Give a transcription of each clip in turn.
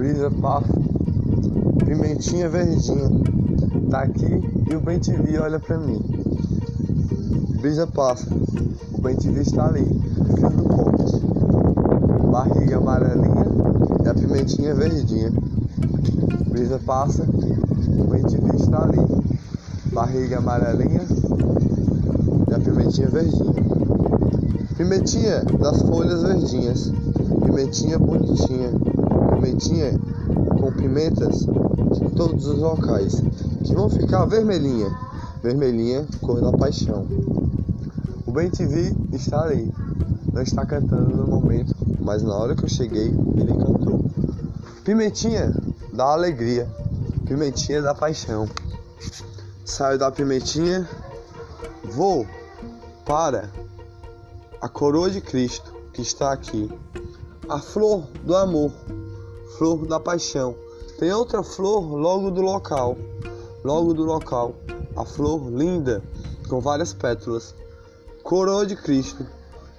brisa passa, pimentinha verdinha, tá aqui e o bem olha pra mim. Brisa passa, o bem está ali, fio do pote, barriga amarelinha e a pimentinha verdinha. Brisa passa, o bem está ali, barriga amarelinha e a pimentinha verdinha. Pimentinha das folhas verdinhas, pimentinha bonitinha, pimentinha com pimentas de todos os locais, que vão ficar vermelhinha, vermelhinha, cor da paixão. O Bem TV está ali, não está cantando no momento, mas na hora que eu cheguei, ele cantou. Pimentinha da alegria, pimentinha da paixão. Saio da pimentinha, vou para a coroa de Cristo que está aqui, a flor do amor, flor da paixão. Tem outra flor logo do local, logo do local, a flor linda com várias pétalas. Coroa de Cristo,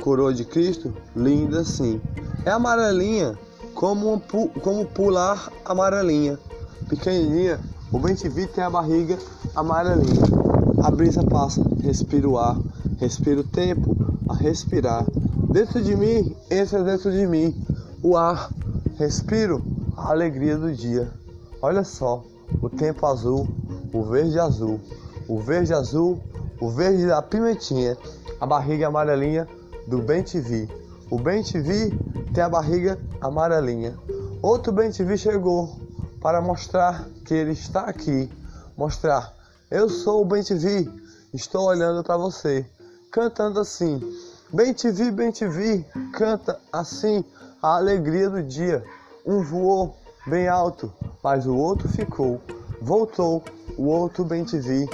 coroa de Cristo, linda sim. É amarelinha, como, como pular amarelinha, pequenininha. O bem tem a barriga amarelinha. A brisa passa, respira o ar, respira o tempo, a respirar. Dentro de mim, entra dentro de mim o ar. Respiro a alegria do dia. Olha só, o tempo azul, o verde azul, o verde azul, o verde da pimentinha, a barriga amarelinha do Bem TV. O Bem TV tem a barriga amarelinha. Outro Bem TV chegou para mostrar que ele está aqui. Mostrar, eu sou o Bem TV, estou olhando para você, cantando assim. Bem te vi, bem te vi, canta assim a alegria do dia. Um voou bem alto, mas o outro ficou. Voltou, o outro bem te vi.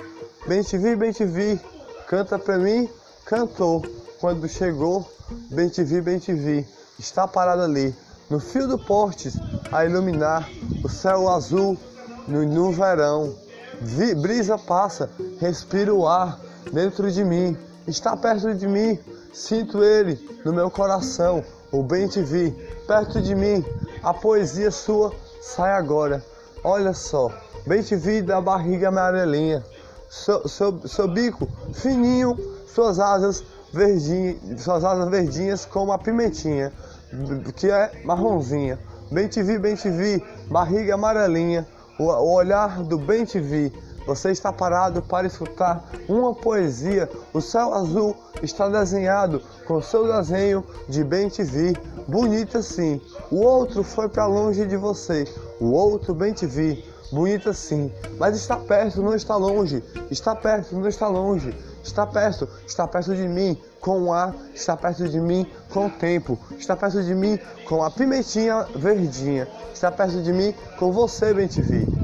Bem te vi, bem te vi, canta pra mim, cantou. Quando chegou, bem te vi, bem te vi, está parado ali, no fio do porte, a iluminar o céu azul no, no verão. Vi, brisa passa, respira o ar dentro de mim, está perto de mim Sinto ele no meu coração, o bem te vi, perto de mim, a poesia sua sai agora. Olha só, bem te vi da barriga amarelinha, seu, seu, seu bico fininho, suas asas verdinhas, suas asas verdinhas como a pimentinha, que é marronzinha. Bem te vi, bem te vi, barriga amarelinha, o, o olhar do bem te vi você está parado para escutar uma poesia. O céu azul está desenhado com seu desenho de bem te vi, bonita sim. O outro foi para longe de você. O outro bem te vi, bonita sim. Mas está perto, não está longe. Está perto, não está longe. Está perto, está perto de mim com o ar, está perto de mim com o tempo, está perto de mim com a pimentinha verdinha, está perto de mim com você, bem te vi.